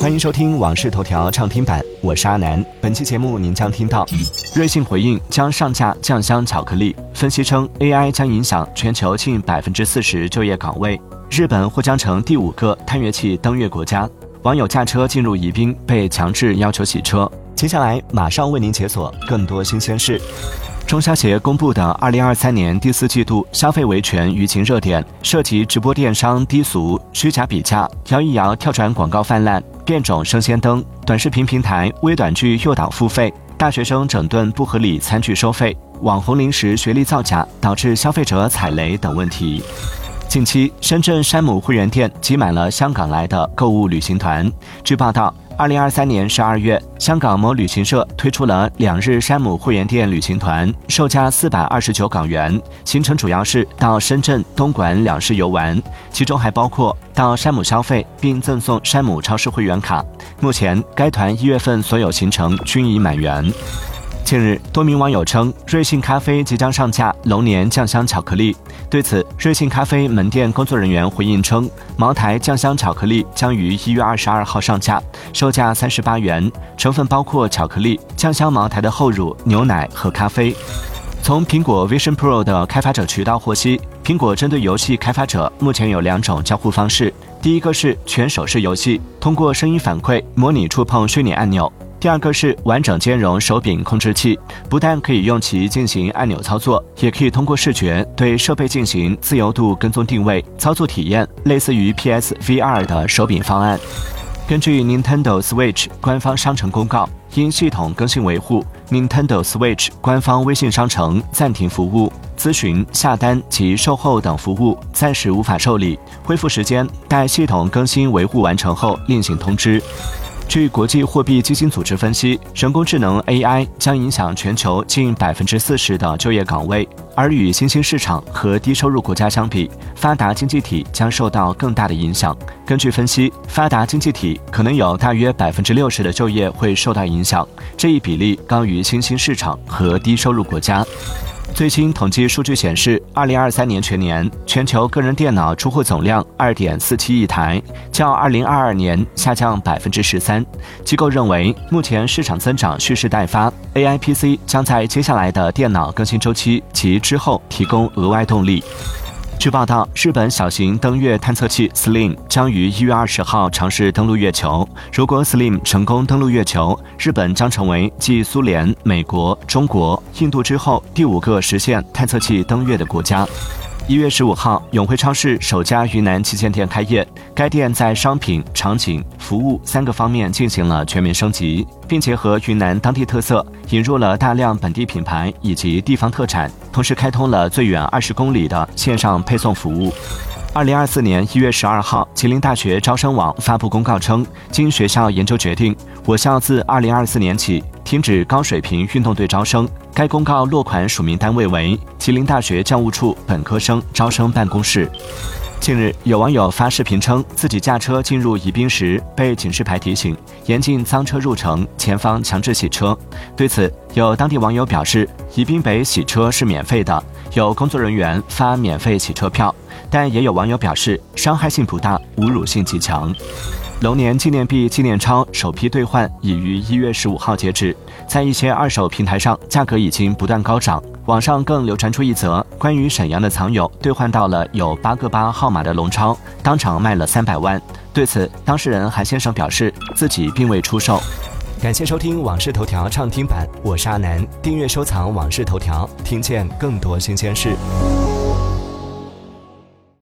欢迎收听《往事头条》畅听版，我是阿南。本期节目您将听到：瑞幸回应将上架酱香巧克力，分析称 AI 将影响全球近百分之四十就业岗位；日本或将成第五个探月器登月国家；网友驾车进入宜宾被强制要求洗车。接下来马上为您解锁更多新鲜事。中消协公布的二零二三年第四季度消费维权舆情热点，涉及直播电商低俗、虚假比价、摇一摇跳转广告泛滥、变种生鲜灯、短视频平台微短剧诱导付费、大学生整顿不合理餐具收费、网红零食学历造假导致消费者踩雷等问题。近期，深圳山姆会员店挤满了香港来的购物旅行团。据报道。二零二三年十二月，香港某旅行社推出了两日山姆会员店旅行团，售价四百二十九港元。行程主要是到深圳、东莞两市游玩，其中还包括到山姆消费并赠送山姆超市会员卡。目前，该团一月份所有行程均已满员。近日，多名网友称瑞幸咖啡即将上架龙年酱香巧克力。对此，瑞幸咖啡门店工作人员回应称，茅台酱香巧克力将于一月二十二号上架，售价三十八元，成分包括巧克力、酱香茅台的厚乳、牛奶和咖啡。从苹果 Vision Pro 的开发者渠道获悉，苹果针对游戏开发者目前有两种交互方式，第一个是全手势游戏，通过声音反馈模拟触碰虚拟按钮。第二个是完整兼容手柄控制器，不但可以用其进行按钮操作，也可以通过视觉对设备进行自由度跟踪定位，操作体验类似于 PS VR 的手柄方案。根据 Nintendo Switch 官方商城公告，因系统更新维护，Nintendo Switch 官方微信商城暂停服务，咨询、下单及售后等服务暂时无法受理，恢复时间待系统更新维护完成后另行通知。据国际货币基金组织分析，人工智能 AI 将影响全球近百分之四十的就业岗位，而与新兴市场和低收入国家相比，发达经济体将受到更大的影响。根据分析，发达经济体可能有大约百分之六十的就业会受到影响，这一比例高于新兴市场和低收入国家。最新统计数据显示，二零二三年全年全球个人电脑出货总量二点四七亿台，较二零二二年下降百分之十三。机构认为，目前市场增长蓄势待发，AI PC 将在接下来的电脑更新周期及之后提供额外动力。据报道，日本小型登月探测器 Slim 将于一月二十号尝试登陆月球。如果 Slim 成功登陆月球，日本将成为继苏联、美国、中国、印度之后第五个实现探测器登月的国家。一月十五号，永辉超市首家云南旗舰店开业。该店在商品、场景、服务三个方面进行了全面升级，并结合云南当地特色，引入了大量本地品牌以及地方特产，同时开通了最远二十公里的线上配送服务。二零二四年一月十二号，吉林大学招生网发布公告称，经学校研究决定，我校自二零二四年起停止高水平运动队招生。该公告落款署名单位为吉林大学教务处本科生招生办公室。近日，有网友发视频称，自己驾车进入宜宾时被警示牌提醒严禁脏车入城，前方强制洗车。对此，有当地网友表示，宜宾北洗车是免费的，有工作人员发免费洗车票。但也有网友表示，伤害性不大，侮辱性极强。龙年纪念币纪念钞首批兑换已于一月十五号截止，在一些二手平台上，价格已经不断高涨。网上更流传出一则关于沈阳的藏友兑换到了有八个八号码的龙钞，当场卖了三百万。对此，当事人韩先生表示自己并未出售。感谢收听《往事头条》畅听版，我是阿南，订阅收藏《往事头条》，听见更多新鲜事。